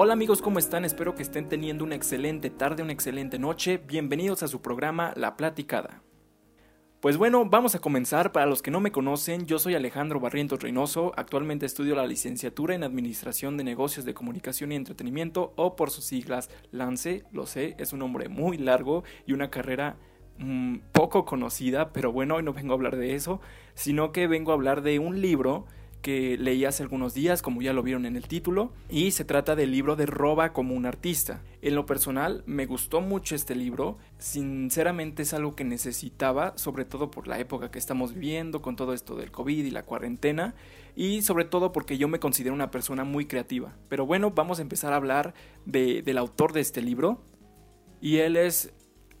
Hola amigos, ¿cómo están? Espero que estén teniendo una excelente tarde, una excelente noche. Bienvenidos a su programa La Platicada. Pues bueno, vamos a comenzar. Para los que no me conocen, yo soy Alejandro Barrientos Reynoso. Actualmente estudio la licenciatura en Administración de Negocios de Comunicación y Entretenimiento, o por sus siglas LANCE. Lo sé, es un nombre muy largo y una carrera mmm, poco conocida, pero bueno, hoy no vengo a hablar de eso, sino que vengo a hablar de un libro que leí hace algunos días, como ya lo vieron en el título, y se trata del libro de Roba como un artista. En lo personal, me gustó mucho este libro, sinceramente es algo que necesitaba, sobre todo por la época que estamos viviendo, con todo esto del COVID y la cuarentena, y sobre todo porque yo me considero una persona muy creativa. Pero bueno, vamos a empezar a hablar de, del autor de este libro, y él es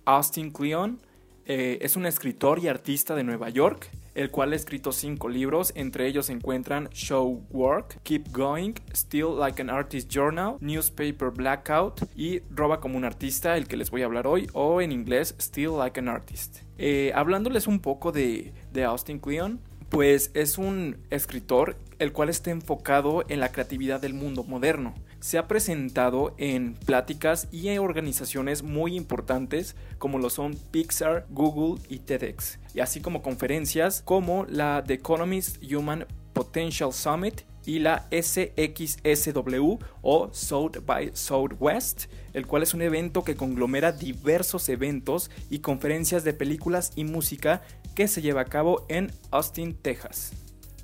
Austin Kleon, eh, es un escritor y artista de Nueva York, el cual ha escrito cinco libros, entre ellos se encuentran Show Work, Keep Going, Still Like an Artist Journal, Newspaper Blackout y Roba como un artista, el que les voy a hablar hoy, o en inglés Still Like an Artist. Eh, hablándoles un poco de, de Austin Kleon, pues es un escritor el cual está enfocado en la creatividad del mundo moderno. Se ha presentado en pláticas y en organizaciones muy importantes como lo son Pixar, Google y TEDx, y así como conferencias como la The Economist Human Potential Summit y la SXSW o South by Southwest, el cual es un evento que conglomera diversos eventos y conferencias de películas y música que se lleva a cabo en Austin, Texas.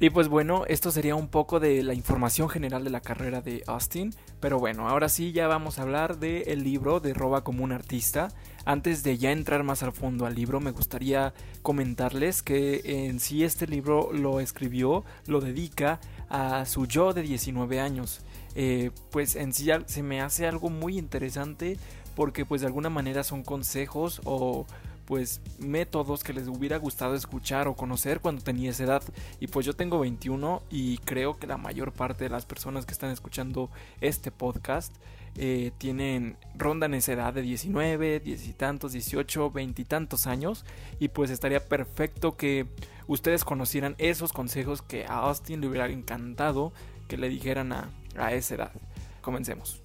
Y pues bueno, esto sería un poco de la información general de la carrera de Austin. Pero bueno, ahora sí ya vamos a hablar del libro de Roba como un artista. Antes de ya entrar más al fondo al libro, me gustaría comentarles que en sí este libro lo escribió, lo dedica a su yo de 19 años. Eh, pues en sí se me hace algo muy interesante porque pues de alguna manera son consejos o pues métodos que les hubiera gustado escuchar o conocer cuando tenía esa edad. Y pues yo tengo 21 y creo que la mayor parte de las personas que están escuchando este podcast eh, tienen, rondan esa edad de 19, 10 y tantos, 18, 20 y tantos años. Y pues estaría perfecto que ustedes conocieran esos consejos que a Austin le hubiera encantado que le dijeran a, a esa edad. Comencemos.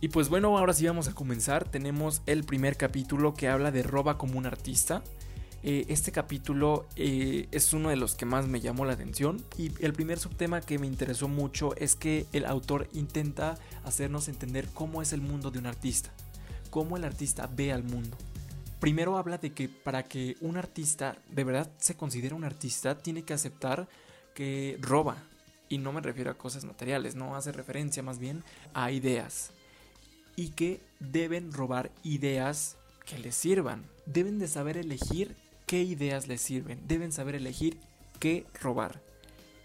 Y pues bueno, ahora sí vamos a comenzar. Tenemos el primer capítulo que habla de roba como un artista. Eh, este capítulo eh, es uno de los que más me llamó la atención y el primer subtema que me interesó mucho es que el autor intenta hacernos entender cómo es el mundo de un artista, cómo el artista ve al mundo. Primero habla de que para que un artista de verdad se considere un artista tiene que aceptar que roba. Y no me refiero a cosas materiales, no hace referencia más bien a ideas y que deben robar ideas que les sirvan. Deben de saber elegir qué ideas les sirven. Deben saber elegir qué robar.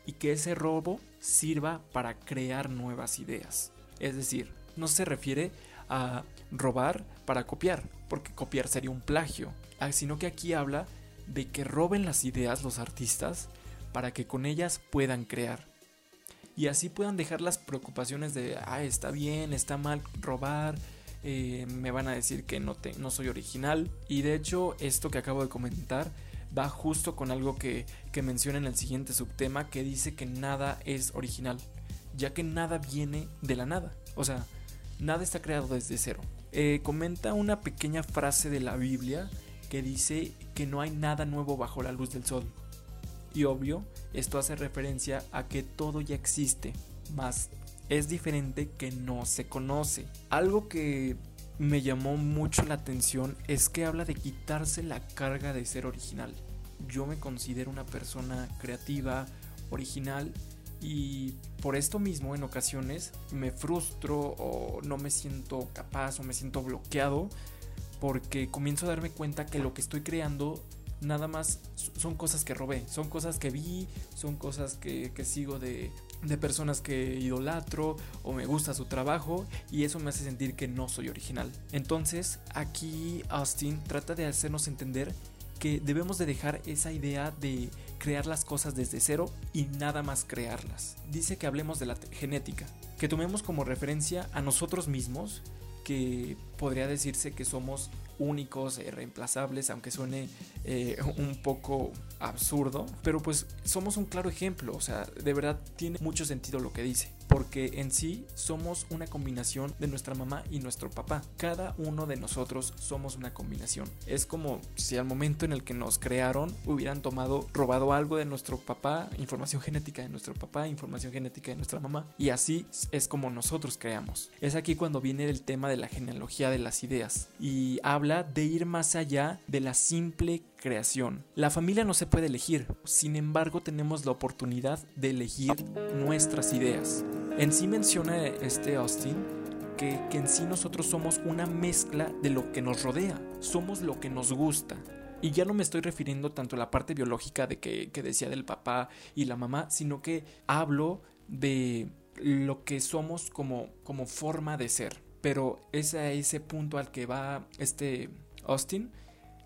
Y que ese robo sirva para crear nuevas ideas. Es decir, no se refiere a robar para copiar, porque copiar sería un plagio, ah, sino que aquí habla de que roben las ideas los artistas para que con ellas puedan crear y así puedan dejar las preocupaciones de, ah, está bien, está mal robar, eh, me van a decir que no, te, no soy original. Y de hecho, esto que acabo de comentar va justo con algo que, que menciona en el siguiente subtema que dice que nada es original, ya que nada viene de la nada. O sea, nada está creado desde cero. Eh, comenta una pequeña frase de la Biblia que dice que no hay nada nuevo bajo la luz del sol. Y obvio, esto hace referencia a que todo ya existe, más es diferente que no se conoce. Algo que me llamó mucho la atención es que habla de quitarse la carga de ser original. Yo me considero una persona creativa, original y por esto mismo en ocasiones me frustro o no me siento capaz o me siento bloqueado porque comienzo a darme cuenta que lo que estoy creando nada más son cosas que robé, son cosas que vi, son cosas que, sigo de, de personas que idolatro o me gusta su trabajo y eso me hace sentir que no soy original. Entonces aquí Austin trata de hacernos entender que debemos de dejar esa idea de crear las cosas desde cero y nada más crearlas. Dice que hablemos de la genética, que tomemos como referencia a nosotros mismos, que podría decirse que somos únicos, e reemplazables, aunque suene eh, un poco absurdo, pero pues somos un claro ejemplo, o sea, de verdad tiene mucho sentido lo que dice. Porque en sí somos una combinación de nuestra mamá y nuestro papá. Cada uno de nosotros somos una combinación. Es como si al momento en el que nos crearon hubieran tomado, robado algo de nuestro papá, información genética de nuestro papá, información genética de nuestra mamá, y así es como nosotros creamos. Es aquí cuando viene el tema de la genealogía de las ideas y habla de ir más allá de la simple creación. La familia no se puede elegir, sin embargo tenemos la oportunidad de elegir nuestras ideas. En sí menciona este Austin que, en sí nosotros somos una mezcla de lo que nos rodea, somos lo que nos gusta. Y ya no me estoy refiriendo tanto a la parte biológica de que, que decía del papá y la mamá, sino que hablo de lo que somos como, como forma de ser. Pero es a ese punto al que va este Austin,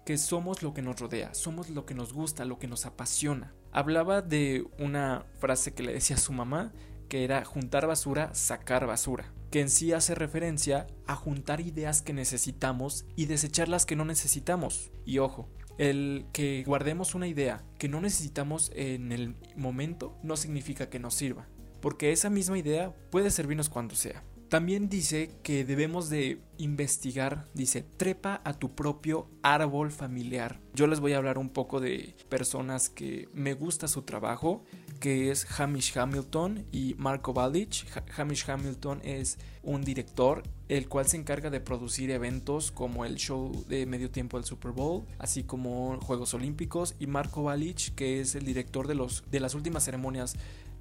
que somos lo que nos rodea, somos lo que nos gusta, lo que nos apasiona. Hablaba de una frase que le decía a su mamá, que era juntar basura, sacar basura, que en sí hace referencia a juntar ideas que necesitamos y desechar las que no necesitamos. Y ojo, el que guardemos una idea que no necesitamos en el momento no significa que nos sirva, porque esa misma idea puede servirnos cuando sea. También dice que debemos de investigar, dice, trepa a tu propio árbol familiar. Yo les voy a hablar un poco de personas que me gusta su trabajo, que es Hamish Hamilton y Marco Balich. Hamish Hamilton es un director el cual se encarga de producir eventos como el show de medio tiempo del Super Bowl, así como Juegos Olímpicos, y Marco Balich, que es el director de, los, de las últimas ceremonias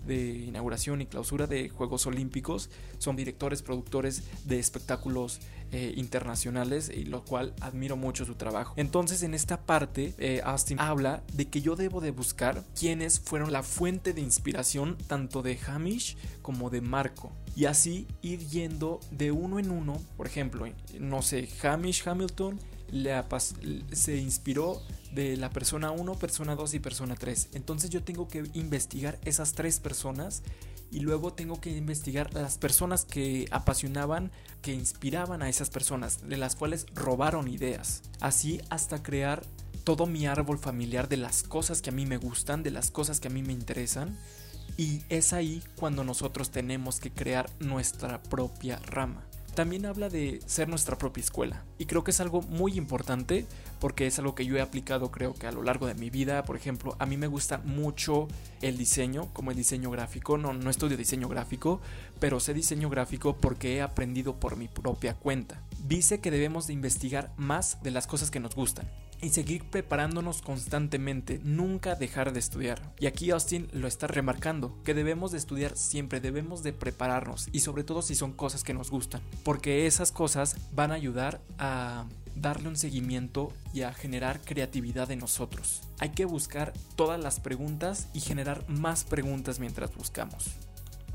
de inauguración y clausura de Juegos Olímpicos. Son directores, productores de espectáculos eh, internacionales y lo cual admiro mucho su trabajo. Entonces en esta parte eh, Austin habla de que yo debo de buscar quiénes fueron la fuente de inspiración tanto de Hamish como de Marco. Y así ir yendo de uno en uno, por ejemplo, no sé, Hamish Hamilton se inspiró de la persona 1, persona 2 y persona 3. Entonces yo tengo que investigar esas tres personas y luego tengo que investigar las personas que apasionaban, que inspiraban a esas personas, de las cuales robaron ideas. Así hasta crear todo mi árbol familiar de las cosas que a mí me gustan, de las cosas que a mí me interesan. Y es ahí cuando nosotros tenemos que crear nuestra propia rama también habla de ser nuestra propia escuela. Y creo que es algo muy importante porque es algo que yo he aplicado creo que a lo largo de mi vida. Por ejemplo, a mí me gusta mucho el diseño, como el diseño gráfico. No, no estudio diseño gráfico, pero sé diseño gráfico porque he aprendido por mi propia cuenta. Dice que debemos de investigar más de las cosas que nos gustan y seguir preparándonos constantemente, nunca dejar de estudiar. Y aquí Austin lo está remarcando, que debemos de estudiar siempre, debemos de prepararnos y sobre todo si son cosas que nos gustan, porque esas cosas van a ayudar a darle un seguimiento y a generar creatividad en nosotros. Hay que buscar todas las preguntas y generar más preguntas mientras buscamos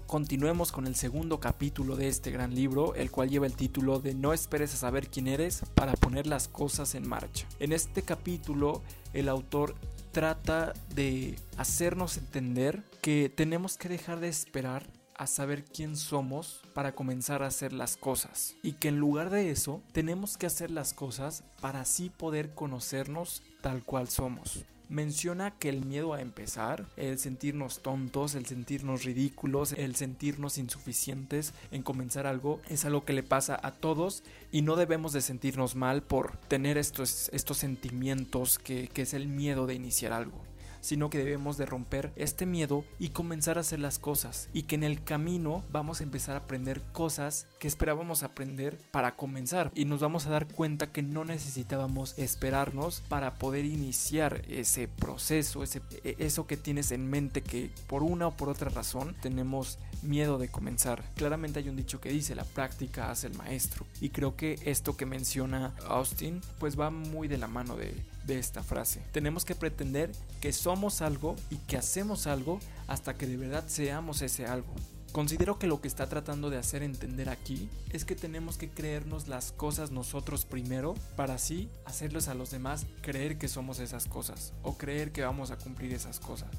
continuemos con el segundo capítulo de este gran libro, el cual lleva el título de No esperes a saber quién eres para poner las cosas en marcha. En este capítulo el autor trata de hacernos entender que tenemos que dejar de esperar a saber quién somos para comenzar a hacer las cosas. Y que en lugar de eso, tenemos que hacer las cosas para así poder conocernos tal cual somos menciona que el miedo a empezar, el sentirnos tontos, el sentirnos ridículos, el sentirnos insuficientes en comenzar algo, es algo que le pasa a todos y no debemos de sentirnos mal por tener estos, estos sentimientos que, que es el miedo de iniciar algo sino que debemos de romper este miedo y comenzar a hacer las cosas. Y que en el camino vamos a empezar a aprender cosas que esperábamos aprender para comenzar. Y nos vamos a dar cuenta que no necesitábamos esperarnos para poder iniciar ese proceso, ese, e, eso que tienes en mente que por una o por otra razón tenemos miedo de comenzar. Claramente hay un dicho que dice la práctica hace el maestro y creo que esto que menciona Austin pues va muy de la mano de, de esta frase. Tenemos que pretender que somos algo y que hacemos algo hasta que de verdad seamos ese algo. Considero que lo que está tratando de hacer entender aquí es que tenemos que creernos las cosas nosotros primero para así hacerles a los demás creer que somos esas cosas o creer que vamos a cumplir esas cosas.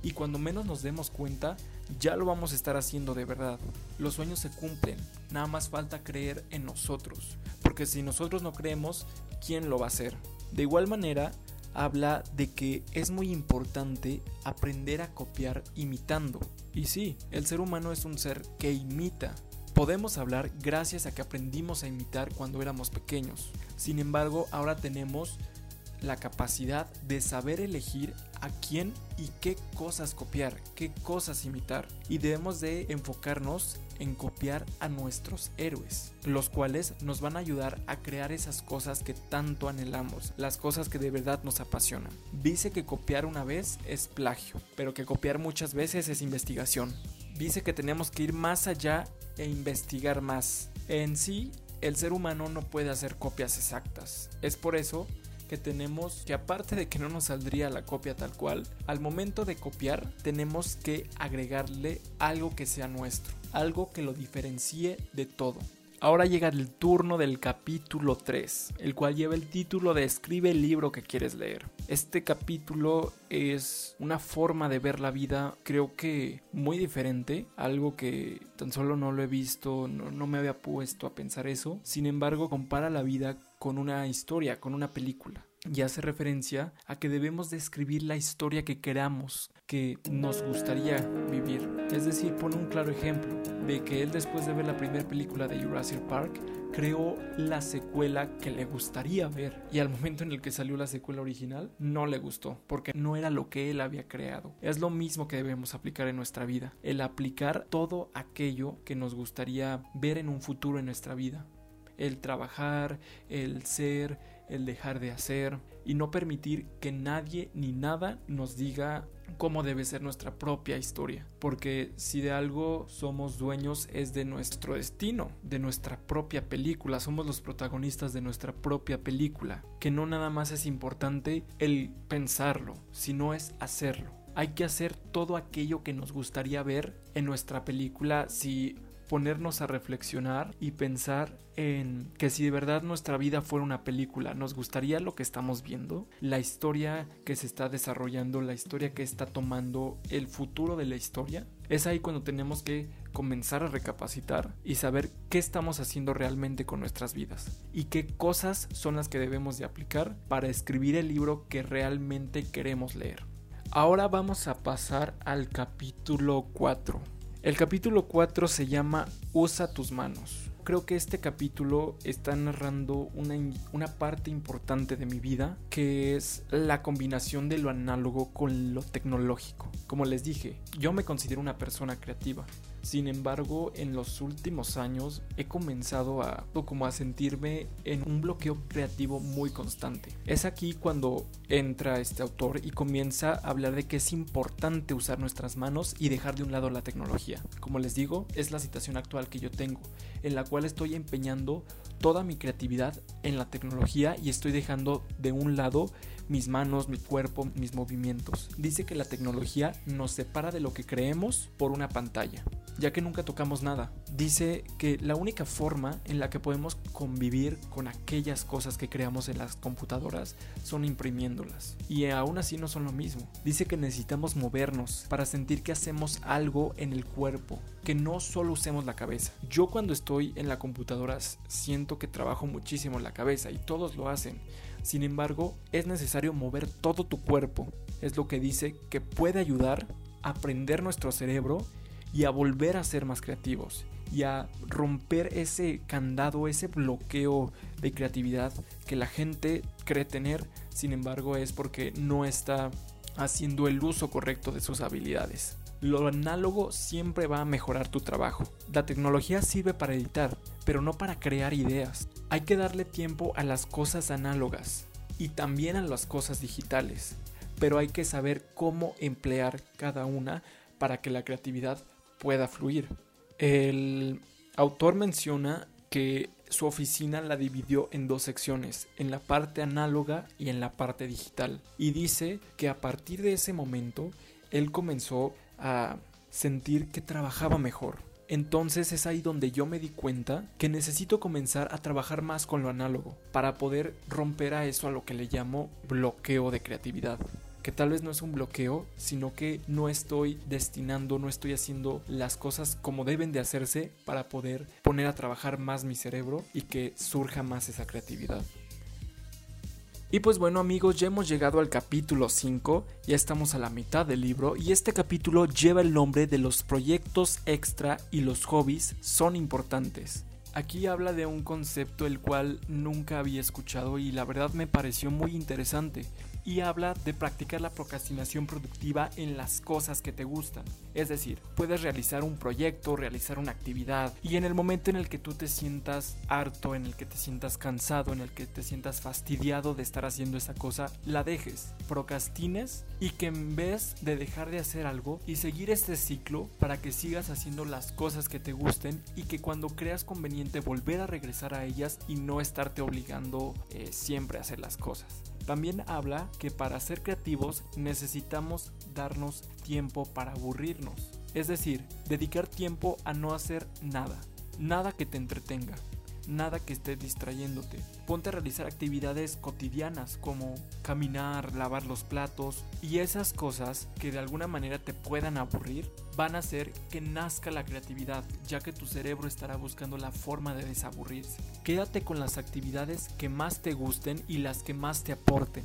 Y cuando menos nos demos cuenta, ya lo vamos a estar haciendo de verdad. Los sueños se cumplen, nada más falta creer en nosotros, porque si nosotros no creemos, ¿quién lo va a hacer? De igual manera, habla de que es muy importante aprender a copiar imitando. Y sí, el ser humano es un ser que imita. Podemos hablar gracias a que aprendimos a imitar cuando éramos pequeños. Sin embargo, ahora tenemos la capacidad de saber elegir a quién y qué cosas copiar, qué cosas imitar. Y debemos de enfocarnos en copiar a nuestros héroes, los cuales nos van a ayudar a crear esas cosas que tanto anhelamos, las cosas que de verdad nos apasionan. Dice que copiar una vez es plagio, pero que copiar muchas veces es investigación. Dice que tenemos que ir más allá e investigar más. En sí, el ser humano no puede hacer copias exactas. Es por eso que tenemos que aparte de que no nos saldría la copia tal cual, al momento de copiar tenemos que agregarle algo que sea nuestro, algo que lo diferencie de todo. Ahora llega el turno del capítulo 3, el cual lleva el título de Escribe el libro que quieres leer. Este capítulo es una forma de ver la vida, creo que muy diferente, algo que tan solo no lo he visto, no, no me había puesto a pensar eso. Sin embargo, compara la vida con una historia, con una película y hace referencia a que debemos describir la historia que queramos, que nos gustaría vivir. Es decir, pone un claro ejemplo de que él después de ver la primera película de Jurassic Park, creó la secuela que le gustaría ver y al momento en el que salió la secuela original no le gustó porque no era lo que él había creado. Es lo mismo que debemos aplicar en nuestra vida, el aplicar todo aquello que nos gustaría ver en un futuro en nuestra vida. El trabajar, el ser, el dejar de hacer y no permitir que nadie ni nada nos diga cómo debe ser nuestra propia historia. Porque si de algo somos dueños es de nuestro destino, de nuestra propia película, somos los protagonistas de nuestra propia película. Que no nada más es importante el pensarlo, sino es hacerlo. Hay que hacer todo aquello que nos gustaría ver en nuestra película si ponernos a reflexionar y pensar en que si de verdad nuestra vida fuera una película, nos gustaría lo que estamos viendo, la historia que se está desarrollando, la historia que está tomando el futuro de la historia. Es ahí cuando tenemos que comenzar a recapacitar y saber qué estamos haciendo realmente con nuestras vidas y qué cosas son las que debemos de aplicar para escribir el libro que realmente queremos leer. Ahora vamos a pasar al capítulo 4 el capítulo 4 se llama Usa tus manos. Creo que este capítulo está narrando una, una, parte importante de mi vida, que es la combinación de lo análogo con lo tecnológico. Como les dije, yo me considero una persona creativa. Sin embargo, en los últimos años he comenzado a como a sentirme en un bloqueo creativo muy constante. Es aquí cuando entra este autor y comienza a hablar de que es importante usar nuestras manos y dejar de un lado la tecnología. Como les digo, es la situación actual que yo tengo, en la cual estoy empeñando toda mi creatividad en la tecnología y estoy dejando de un lado mis manos, mi cuerpo, mis movimientos. Dice que la tecnología nos separa de lo que creemos por una pantalla, ya que nunca tocamos nada. Dice que la única forma en la que podemos convivir con aquellas cosas que creamos en las computadoras son imprimiéndolas. Y aún así no son lo mismo. Dice que necesitamos movernos para sentir que hacemos algo en el cuerpo, que no solo usemos la cabeza. Yo cuando estoy en la computadora siento que trabajo muchísimo la cabeza y todos lo hacen. Sin embargo, es necesario mover todo tu cuerpo. Es lo que dice que puede ayudar a aprender nuestro cerebro y a volver a ser más creativos y a romper ese candado, ese bloqueo de creatividad que la gente cree tener, sin embargo es porque no está haciendo el uso correcto de sus habilidades. Lo análogo siempre va a mejorar tu trabajo. La tecnología sirve para editar, pero no para crear ideas. Hay que darle tiempo a las cosas análogas y también a las cosas digitales, pero hay que saber cómo emplear cada una para que la creatividad pueda fluir. El autor menciona que su oficina la dividió en dos secciones, en la parte análoga y en la parte digital, y dice que a partir de ese momento él comenzó a sentir que trabajaba mejor, entonces es ahí donde yo me di cuenta que necesito comenzar a trabajar más con lo análogo para poder romper a eso a lo que le llamo bloqueo de creatividad que tal vez no es un bloqueo, sino que no estoy destinando, no estoy haciendo las cosas como deben de hacerse para poder poner a trabajar más mi cerebro y que surja más esa creatividad. Y pues bueno amigos, ya hemos llegado al capítulo 5, ya estamos a la mitad del libro y este capítulo lleva el nombre de los proyectos extra y los hobbies son importantes. Aquí habla de un concepto el cual nunca había escuchado y la verdad me pareció muy interesante y habla de practicar la procrastinación productiva en las cosas que te gustan. Es decir, puedes realizar un proyecto, realizar una actividad y en el momento en el que tú te sientas harto, en el que te sientas cansado, en el que te sientas fastidiado de estar haciendo esa cosa, la dejes, procrastines y que en vez de dejar de hacer algo y seguir este ciclo para que sigas haciendo las cosas que te gusten y que cuando creas conveniente volver a regresar a ellas y no estarte obligando eh, siempre a hacer las cosas. También habla que para ser creativos necesitamos darnos tiempo para aburrirnos. Es decir, dedicar tiempo a no hacer nada. Nada que te entretenga nada que esté distrayéndote. Ponte a realizar actividades cotidianas como caminar, lavar los platos y esas cosas que de alguna manera te puedan aburrir van a hacer que nazca la creatividad, ya que tu cerebro estará buscando la forma de desaburrirse. Quédate con las actividades que más te gusten y las que más te aporten.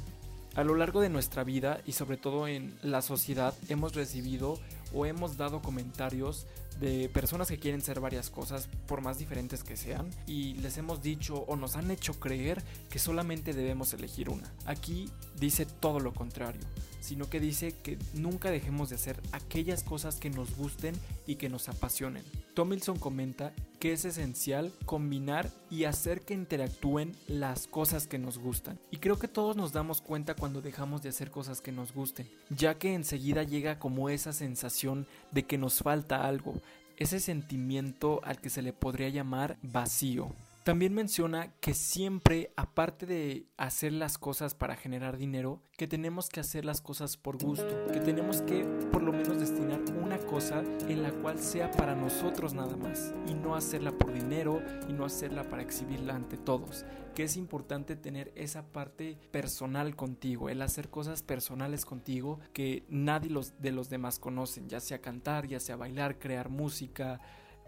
A lo largo de nuestra vida y sobre todo en la sociedad hemos recibido o hemos dado comentarios de personas que quieren ser varias cosas por más diferentes que sean y les hemos dicho o nos han hecho creer que solamente debemos elegir una. Aquí dice todo lo contrario, sino que dice que nunca dejemos de hacer aquellas cosas que nos gusten y que nos apasionen. Tomilson comenta que es esencial combinar y hacer que interactúen las cosas que nos gustan. Y creo que todos nos damos cuenta cuando dejamos de hacer cosas que nos gusten, ya que enseguida llega como esa sensación de que nos falta algo, ese sentimiento al que se le podría llamar vacío. También menciona que siempre, aparte de hacer las cosas para generar dinero, que tenemos que hacer las cosas por gusto, que tenemos que por lo menos destinar una cosa en la cual sea para nosotros nada más, y no hacerla por dinero y no hacerla para exhibirla ante todos, que es importante tener esa parte personal contigo, el hacer cosas personales contigo que nadie de los demás conocen, ya sea cantar, ya sea bailar, crear música,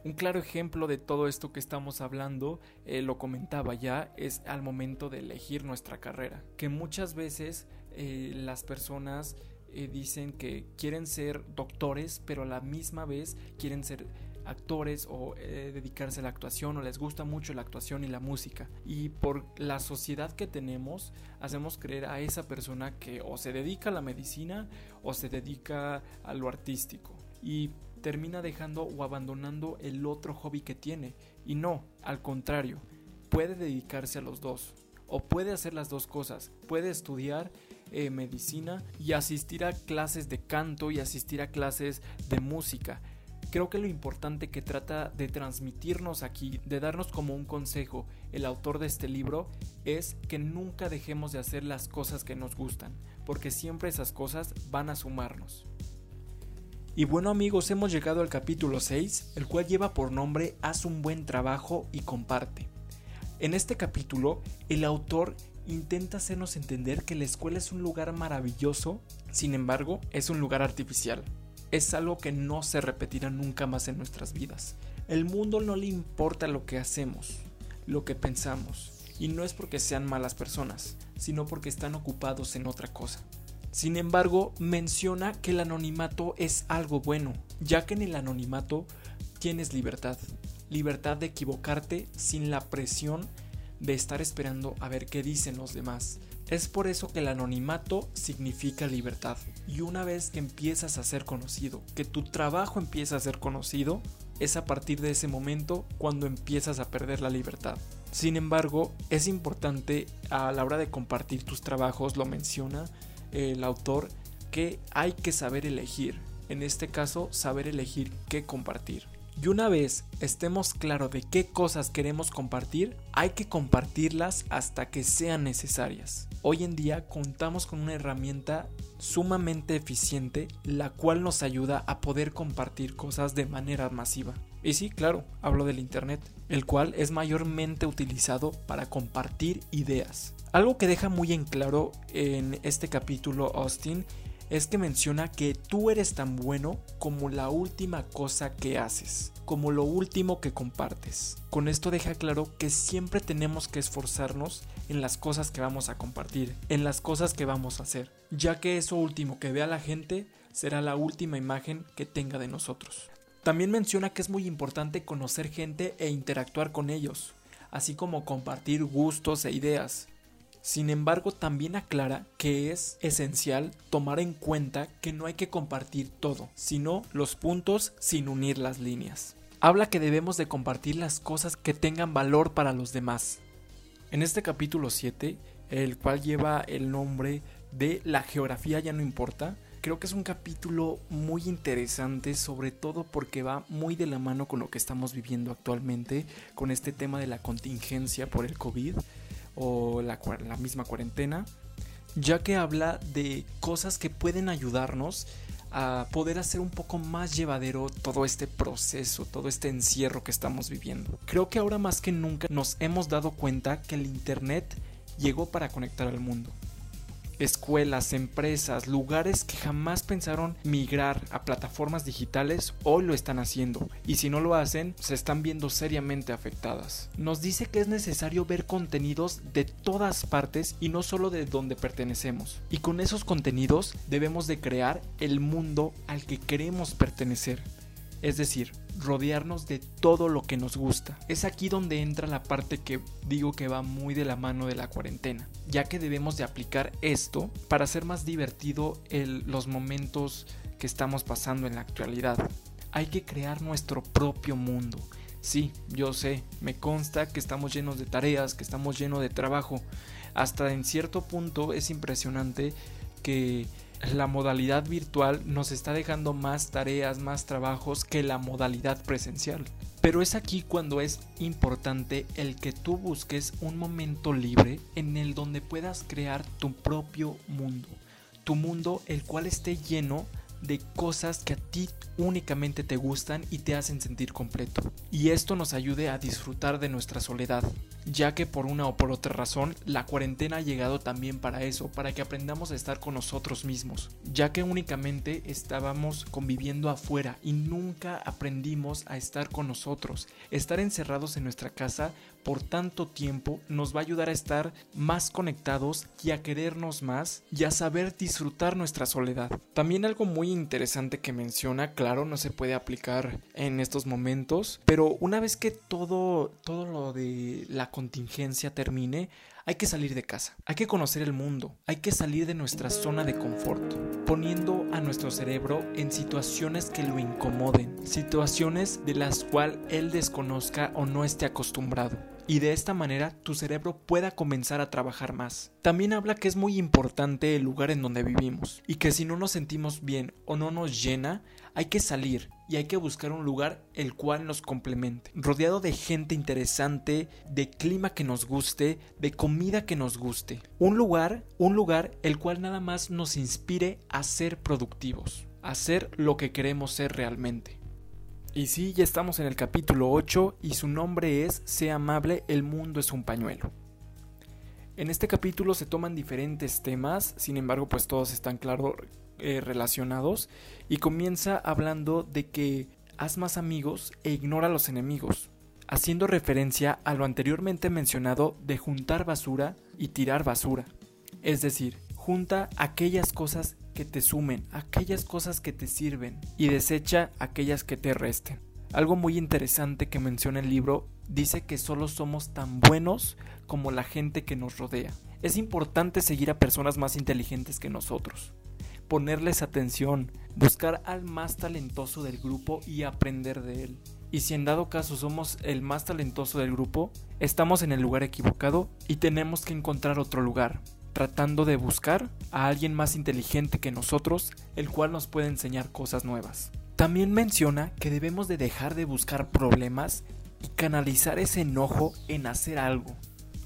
un claro ejemplo de todo esto que estamos hablando, eh, lo comentaba ya, es al momento de elegir nuestra carrera. Que muchas veces eh, las personas eh, dicen que quieren ser doctores, pero a la misma vez quieren ser actores o dedicarse a la actuación o les gusta mucho la actuación y la música. Y por la sociedad que tenemos, hacemos creer a esa persona que o se dedica a la medicina o se dedica a lo artístico. Y termina dejando o abandonando el otro hobby que tiene. Y no, al contrario, puede dedicarse a los dos. O puede hacer las dos cosas. Puede estudiar eh, medicina y asistir a clases de canto y asistir a clases de música. Creo que lo importante que trata de transmitirnos aquí, de darnos como un consejo el autor de este libro, es que nunca dejemos de hacer las cosas que nos gustan, porque siempre esas cosas van a sumarnos. Y bueno amigos, hemos llegado al capítulo 6, el cual lleva por nombre Haz un buen trabajo y comparte. En este capítulo, el autor intenta hacernos entender que la escuela es un lugar maravilloso, sin embargo, es un lugar artificial. Es algo que no se repetirá nunca más en nuestras vidas. El mundo no le importa lo que hacemos, lo que pensamos, y no es porque sean malas personas, sino porque están ocupados en otra cosa. Sin embargo, menciona que el anonimato es algo bueno, ya que en el anonimato tienes libertad, libertad de equivocarte sin la presión de estar esperando a ver qué dicen los demás. Es por eso que el anonimato significa libertad. Y una vez que empiezas a ser conocido, que tu trabajo empieza a ser conocido, es a partir de ese momento cuando empiezas a perder la libertad. Sin embargo, es importante a la hora de compartir tus trabajos, lo menciona, el autor que hay que saber elegir. En este caso, saber elegir qué compartir. Y una vez estemos claros de qué cosas queremos compartir, hay que compartirlas hasta que sean necesarias. Hoy en día contamos con una herramienta sumamente eficiente, la cual nos ayuda a poder compartir cosas de manera masiva. Y sí, claro, hablo del Internet, el cual es mayormente utilizado para compartir ideas. Algo que deja muy en claro en este capítulo Austin es que menciona que tú eres tan bueno como la última cosa que haces, como lo último que compartes. Con esto deja claro que siempre tenemos que esforzarnos en las cosas que vamos a compartir, en las cosas que vamos a hacer, ya que eso último que vea la gente será la última imagen que tenga de nosotros. También menciona que es muy importante conocer gente e interactuar con ellos, así como compartir gustos e ideas, sin embargo, también aclara que es esencial tomar en cuenta que no hay que compartir todo, sino los puntos sin unir las líneas. Habla que debemos de compartir las cosas que tengan valor para los demás. En este capítulo 7, el cual lleva el nombre de La geografía ya no importa, creo que es un capítulo muy interesante, sobre todo porque va muy de la mano con lo que estamos viviendo actualmente, con este tema de la contingencia por el COVID o la, misma cuarentena, ya que habla de cosas que pueden ayudarnos a poder hacer un poco más llevadero todo este proceso, todo este encierro que estamos viviendo. Creo que ahora más que nunca nos hemos dado cuenta que el Internet llegó para conectar al mundo escuelas, empresas, lugares que jamás pensaron migrar a plataformas digitales, hoy lo están haciendo. Y si no lo hacen, se están viendo seriamente afectadas. Nos dice que es necesario ver contenidos de todas partes y no solo de donde pertenecemos. Y con esos contenidos debemos de crear el mundo al que queremos pertenecer. Es decir, rodearnos de todo lo que nos gusta. Es aquí donde entra la parte que digo que va muy de la mano de la cuarentena, ya que debemos de aplicar esto para hacer más divertido los momentos que estamos pasando en la actualidad. Hay que crear nuestro propio mundo. Sí, yo sé, me consta que estamos llenos de tareas, que estamos llenos de trabajo. Hasta en cierto punto es impresionante que la modalidad virtual nos está dejando más tareas, más trabajos que la modalidad presencial. Pero es aquí cuando es importante el que tú busques un momento libre en el donde puedas crear tu propio mundo. Tu mundo el cual esté lleno de cosas que a ti únicamente te gustan y te hacen sentir completo. Y esto nos ayude a disfrutar de nuestra soledad, ya que por una o por otra razón la cuarentena ha llegado también para eso, para que aprendamos a estar con nosotros mismos, ya que únicamente estábamos conviviendo afuera y nunca aprendimos a estar con nosotros. Estar encerrados en nuestra casa por tanto tiempo nos va a ayudar a estar más conectados y a querernos más y a saber disfrutar nuestra soledad. También algo muy interesante que menciona, claro, no se puede aplicar en estos momentos, pero una vez que todo todo lo de la contingencia termine, hay que salir de casa, hay que conocer el mundo, hay que salir de nuestra zona de confort, poniendo a nuestro cerebro en situaciones que lo incomoden, situaciones de las cuales él desconozca o no esté acostumbrado y de esta manera tu cerebro pueda comenzar a trabajar más. También habla que es muy importante el lugar en donde vivimos y que si no nos sentimos bien o no nos llena, hay que salir y hay que buscar un lugar el cual nos complemente, rodeado de gente interesante, de clima que nos guste, de comida que nos guste. Un lugar, un lugar el cual nada más nos inspire a ser productivos, a ser lo que queremos ser realmente. Y sí, ya estamos en el capítulo 8 y su nombre es Sea amable, el mundo es un pañuelo. En este capítulo se toman diferentes temas, sin embargo pues todos están claro eh, relacionados y comienza hablando de que haz más amigos e ignora los enemigos, haciendo referencia a lo anteriormente mencionado de juntar basura y tirar basura. Es decir, junta aquellas cosas que te sumen, aquellas cosas que te sirven y desecha aquellas que te resten. Algo muy interesante que menciona el libro dice que solo somos tan buenos como la gente que nos rodea. Es importante seguir a personas más inteligentes que nosotros, ponerles atención, buscar al más talentoso del grupo y aprender de él. Y si en dado caso somos el más talentoso del grupo, estamos en el lugar equivocado y tenemos que encontrar otro lugar, tratando de buscar a alguien más inteligente que nosotros, el cual nos puede enseñar cosas nuevas. También menciona que debemos de dejar de buscar problemas y canalizar ese enojo en hacer algo.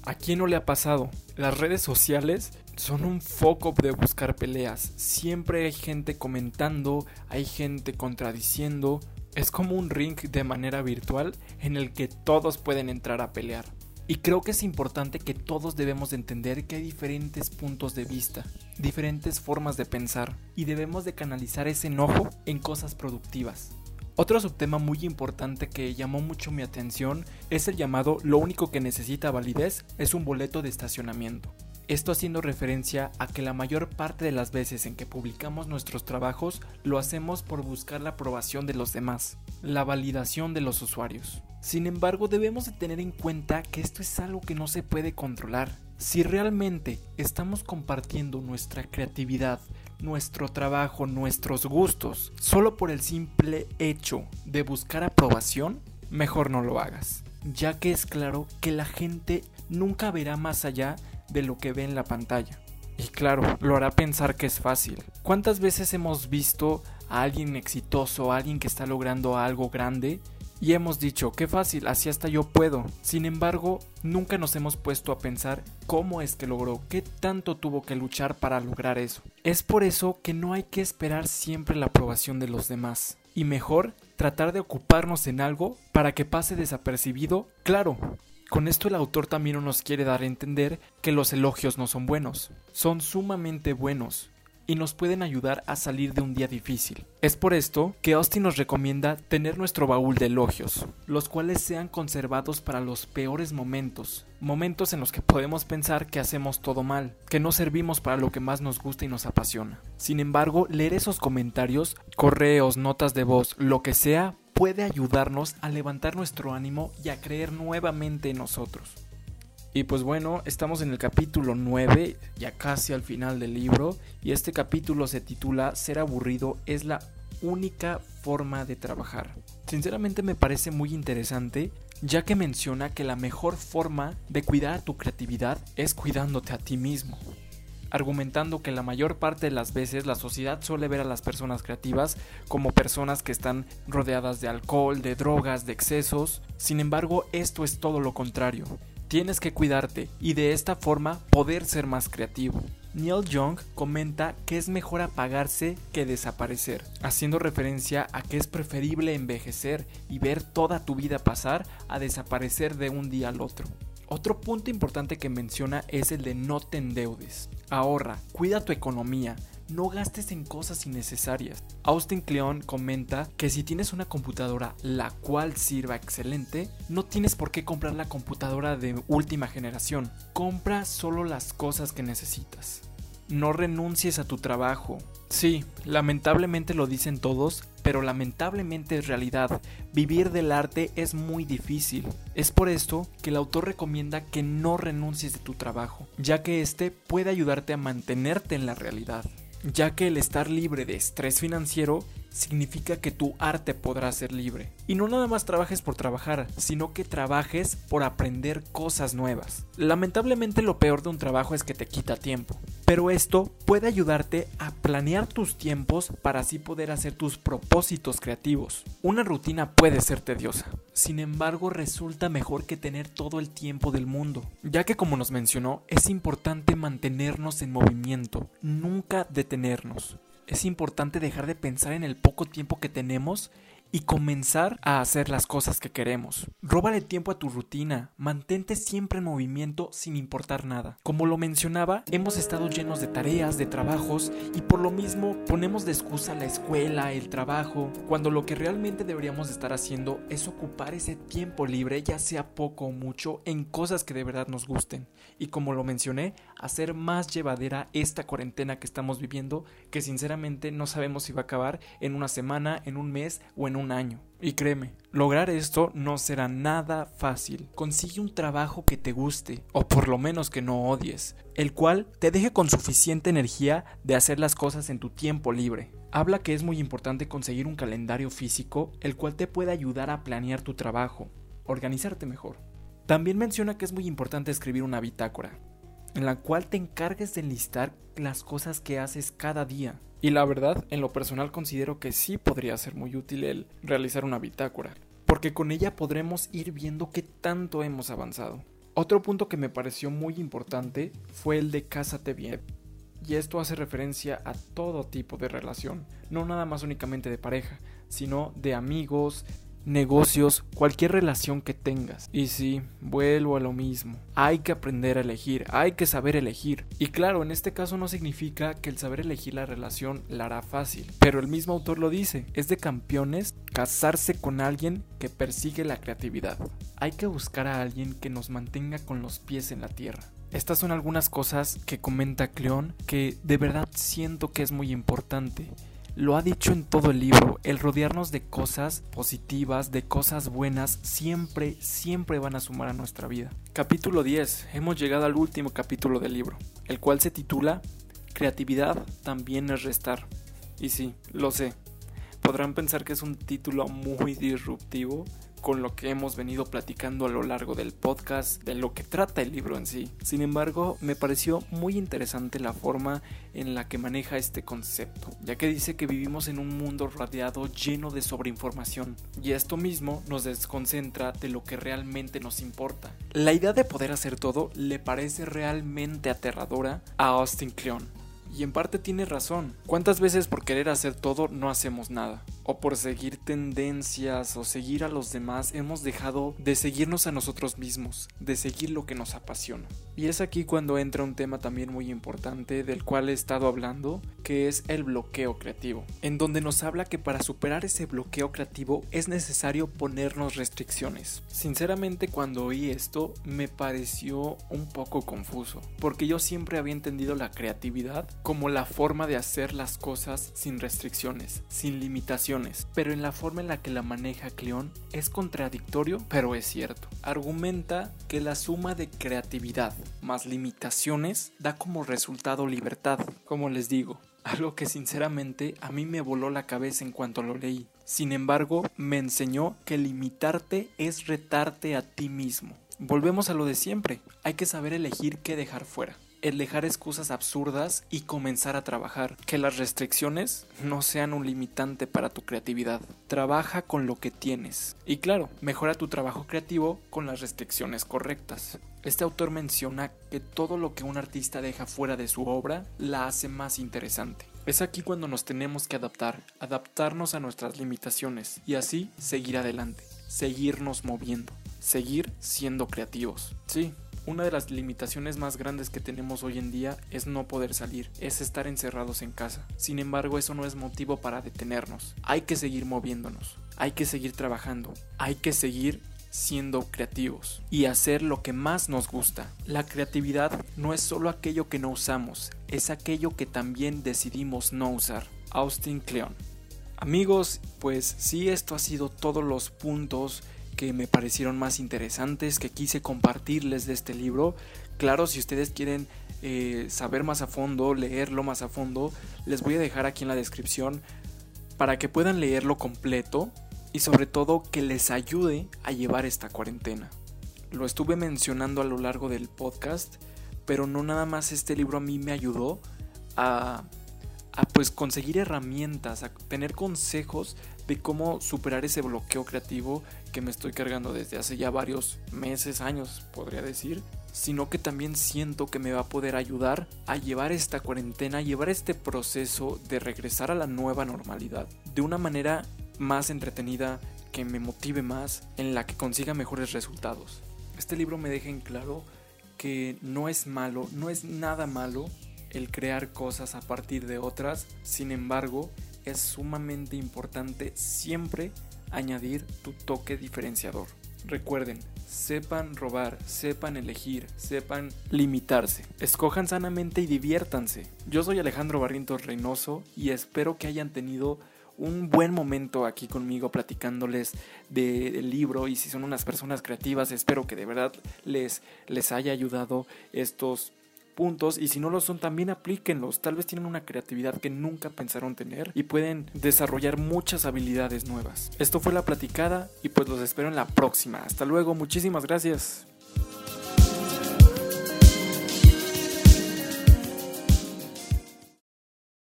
¿A quién no le ha pasado? Las redes sociales son un foco de buscar peleas. Siempre hay gente comentando, hay gente contradiciendo. Es como un ring de manera virtual en el que todos pueden entrar a pelear. Y creo que es importante que todos debemos de entender que hay diferentes puntos de vista, diferentes formas de pensar, y debemos de canalizar ese enojo en cosas productivas. Otro subtema muy importante que llamó mucho mi atención es el llamado lo único que necesita validez es un boleto de estacionamiento. Esto haciendo referencia a que la mayor parte de las veces en que publicamos nuestros trabajos lo hacemos por buscar la aprobación de los demás, la validación de los usuarios. Sin embargo, debemos de tener en cuenta que esto es algo que no se puede controlar. Si realmente estamos compartiendo nuestra creatividad, nuestro trabajo, nuestros gustos, solo por el simple hecho de buscar aprobación, mejor no lo hagas, ya que es claro que la gente nunca verá más allá de lo que ve en la pantalla. Y claro, lo hará pensar que es fácil. ¿Cuántas veces hemos visto a alguien exitoso, a alguien que está logrando algo grande y hemos dicho, qué fácil, así hasta yo puedo. Sin embargo, nunca nos hemos puesto a pensar cómo es que logró, qué tanto tuvo que luchar para lograr eso. Es por eso que no hay que esperar siempre la aprobación de los demás. Y mejor tratar de ocuparnos en algo para que pase desapercibido, claro, con esto el autor también nos quiere dar a entender que los elogios no son buenos, son sumamente buenos y nos pueden ayudar a salir de un día difícil. Es por esto que Austin nos recomienda tener nuestro baúl de elogios, los cuales sean conservados para los peores momentos, momentos en los que podemos pensar que hacemos todo mal, que no servimos para lo que más nos gusta y nos apasiona. Sin embargo, leer esos comentarios, correos, notas de voz, lo que sea, puede ayudarnos a levantar nuestro ánimo y a creer nuevamente en nosotros. Y pues bueno, estamos en el capítulo 9, ya casi al final del libro, y este capítulo se titula Ser aburrido es la única forma de trabajar. Sinceramente me parece muy interesante, ya que menciona que la mejor forma de cuidar tu creatividad es cuidándote a ti mismo argumentando que la mayor parte de las veces la sociedad suele ver a las personas creativas como personas que están rodeadas de alcohol, de drogas, de excesos. Sin embargo, esto es todo lo contrario. Tienes que cuidarte y de esta forma poder ser más creativo. Neil Young comenta que es mejor apagarse que desaparecer, haciendo referencia a que es preferible envejecer y ver toda tu vida pasar a desaparecer de un día al otro. Otro punto importante que menciona es el de no te endeudes. Ahorra, cuida tu economía, no gastes en cosas innecesarias. Austin Kleon comenta que si tienes una computadora la cual sirva excelente, no tienes por qué comprar la computadora de última generación. Compra solo las cosas que necesitas. No renuncies a tu trabajo. Sí, lamentablemente lo dicen todos, pero lamentablemente es realidad. Vivir del arte es muy difícil. Es por esto que el autor recomienda que no renuncies de tu trabajo, ya que este puede ayudarte a mantenerte en la realidad ya que el estar libre de estrés financiero significa que tu arte podrá ser libre. Y no nada más trabajes por trabajar, sino que trabajes por aprender cosas nuevas. Lamentablemente lo peor de un trabajo es que te quita tiempo, pero esto puede ayudarte a planear tus tiempos para así poder hacer tus propósitos creativos. Una rutina puede ser tediosa, sin embargo resulta mejor que tener todo el tiempo del mundo, ya que como nos mencionó, es importante mantenernos en movimiento, nunca detenernos es importante dejar de pensar en el poco tiempo que tenemos y comenzar a hacer las cosas que queremos. Róbale tiempo a tu rutina, mantente siempre en movimiento sin importar nada. Como lo mencionaba, hemos estado llenos de tareas, de trabajos y por lo mismo ponemos de excusa la escuela, el trabajo, cuando lo que realmente deberíamos estar haciendo es ocupar ese tiempo libre, ya sea poco o mucho, en cosas que de verdad nos gusten. Y como lo mencioné, hacer más llevadera esta cuarentena que estamos viviendo, que sinceramente no sabemos si va a acabar en una semana, en un mes o en un año. Y créeme, lograr esto no será nada fácil. Consigue un trabajo que te guste, o por lo menos que no odies, el cual te deje con suficiente energía de hacer las cosas en tu tiempo libre. Habla que es muy importante conseguir un calendario físico, el cual te puede ayudar a planear tu trabajo, organizarte mejor. También menciona que es muy importante escribir una bitácora, en la cual te encargues de enlistar las cosas que haces cada día. Y la verdad, en lo personal considero que sí podría ser muy útil el realizar una bitácora, porque con ella podremos ir viendo qué tanto hemos avanzado. Otro punto que me pareció muy importante fue el de cásate bien. Y esto hace referencia a todo tipo de relación, no nada más únicamente de pareja, sino de amigos, negocios, cualquier relación que tengas. Y sí, vuelvo a lo mismo. Hay que aprender a elegir, hay que saber elegir. Y claro, en este caso no significa que el saber elegir la relación la hará fácil, pero el mismo autor lo dice, es de campeones casarse con alguien que persigue la creatividad. Hay que buscar a alguien que nos mantenga con los pies en la tierra. Estas son algunas cosas que comenta Cleón que de verdad siento que es muy importante lo ha dicho en todo el libro, el rodearnos de cosas positivas, de cosas buenas, siempre, siempre van a sumar a nuestra vida. Capítulo 10. Hemos llegado al último capítulo del libro, el cual se titula Creatividad también es restar. Y sí, lo sé. Podrán pensar que es un título muy disruptivo, con lo que hemos venido platicando a lo largo del podcast, de lo que trata el libro en sí. Sin embargo, me pareció muy interesante la forma en la que maneja este concepto, ya que dice que vivimos en un mundo rodeado lleno de sobreinformación, y esto mismo nos desconcentra de lo que realmente nos importa. La idea de poder hacer todo le parece realmente aterradora a Austin Kleon. Y en parte tiene razón. ¿Cuántas veces por querer hacer todo no hacemos nada? o por seguir tendencias o seguir a los demás hemos dejado de seguirnos a nosotros mismos, de seguir lo que nos apasiona. Y es aquí cuando entra un tema también muy importante del cual he estado hablando, que es el bloqueo creativo, en donde nos habla que para superar ese bloqueo creativo es necesario ponernos restricciones. Sinceramente cuando oí esto me pareció un poco confuso, porque yo siempre había entendido la creatividad como la forma de hacer las cosas sin restricciones, sin limitaciones pero en la forma en la que la maneja Cleón es contradictorio, pero es cierto. Argumenta que la suma de creatividad más limitaciones da como resultado libertad, como les digo, algo que sinceramente a mí me voló la cabeza en cuanto lo leí. Sin embargo, me enseñó que limitarte es retarte a ti mismo. Volvemos a lo de siempre, hay que saber elegir qué dejar fuera el dejar excusas absurdas y comenzar a trabajar. Que las restricciones no sean un limitante para tu creatividad. Trabaja con lo que tienes. Y claro, mejora tu trabajo creativo con las restricciones correctas. Este autor menciona que todo lo que un artista deja fuera de su obra la hace más interesante. Es aquí cuando nos tenemos que adaptar, adaptarnos a nuestras limitaciones y así seguir adelante, seguirnos moviendo, seguir siendo creativos. Sí, una de las limitaciones más grandes que tenemos hoy en día es no poder salir, es estar encerrados en casa. Sin embargo, eso no es motivo para detenernos. Hay que seguir moviéndonos, hay que seguir trabajando, hay que seguir siendo creativos y hacer lo que más nos gusta. La creatividad no es solo aquello que no usamos, es aquello que también decidimos no usar. Austin Kleon. Amigos, pues sí, esto ha sido todos los puntos que me parecieron más interesantes, que quise compartirles de este libro. Claro, si ustedes quieren eh, saber más a fondo, leerlo más a fondo, les voy a dejar aquí en la descripción para que puedan leerlo completo y sobre todo que les ayude a llevar esta cuarentena. Lo estuve mencionando a lo largo del podcast, pero no nada más este libro a mí me ayudó a, a pues conseguir herramientas, a tener consejos de cómo superar ese bloqueo creativo que me estoy cargando desde hace ya varios meses, años, podría decir, sino que también siento que me va a poder ayudar a llevar esta cuarentena, a llevar este proceso de regresar a la nueva normalidad de una manera más entretenida, que me motive más, en la que consiga mejores resultados. Este libro me deja en claro que no es malo, no es nada malo el crear cosas a partir de otras, sin embargo, es sumamente importante siempre añadir tu toque diferenciador. Recuerden, sepan robar, sepan elegir, sepan limitarse. Escojan sanamente y diviértanse. Yo soy Alejandro Barrientos Reynoso y espero que hayan tenido un buen momento aquí conmigo platicándoles del libro y si son unas personas creativas espero que de verdad les, les haya ayudado estos y si no lo son también aplíquenlos. Tal vez tienen una creatividad que nunca pensaron tener y pueden desarrollar muchas habilidades nuevas. Esto fue la platicada y pues los espero en la próxima. Hasta luego, muchísimas gracias.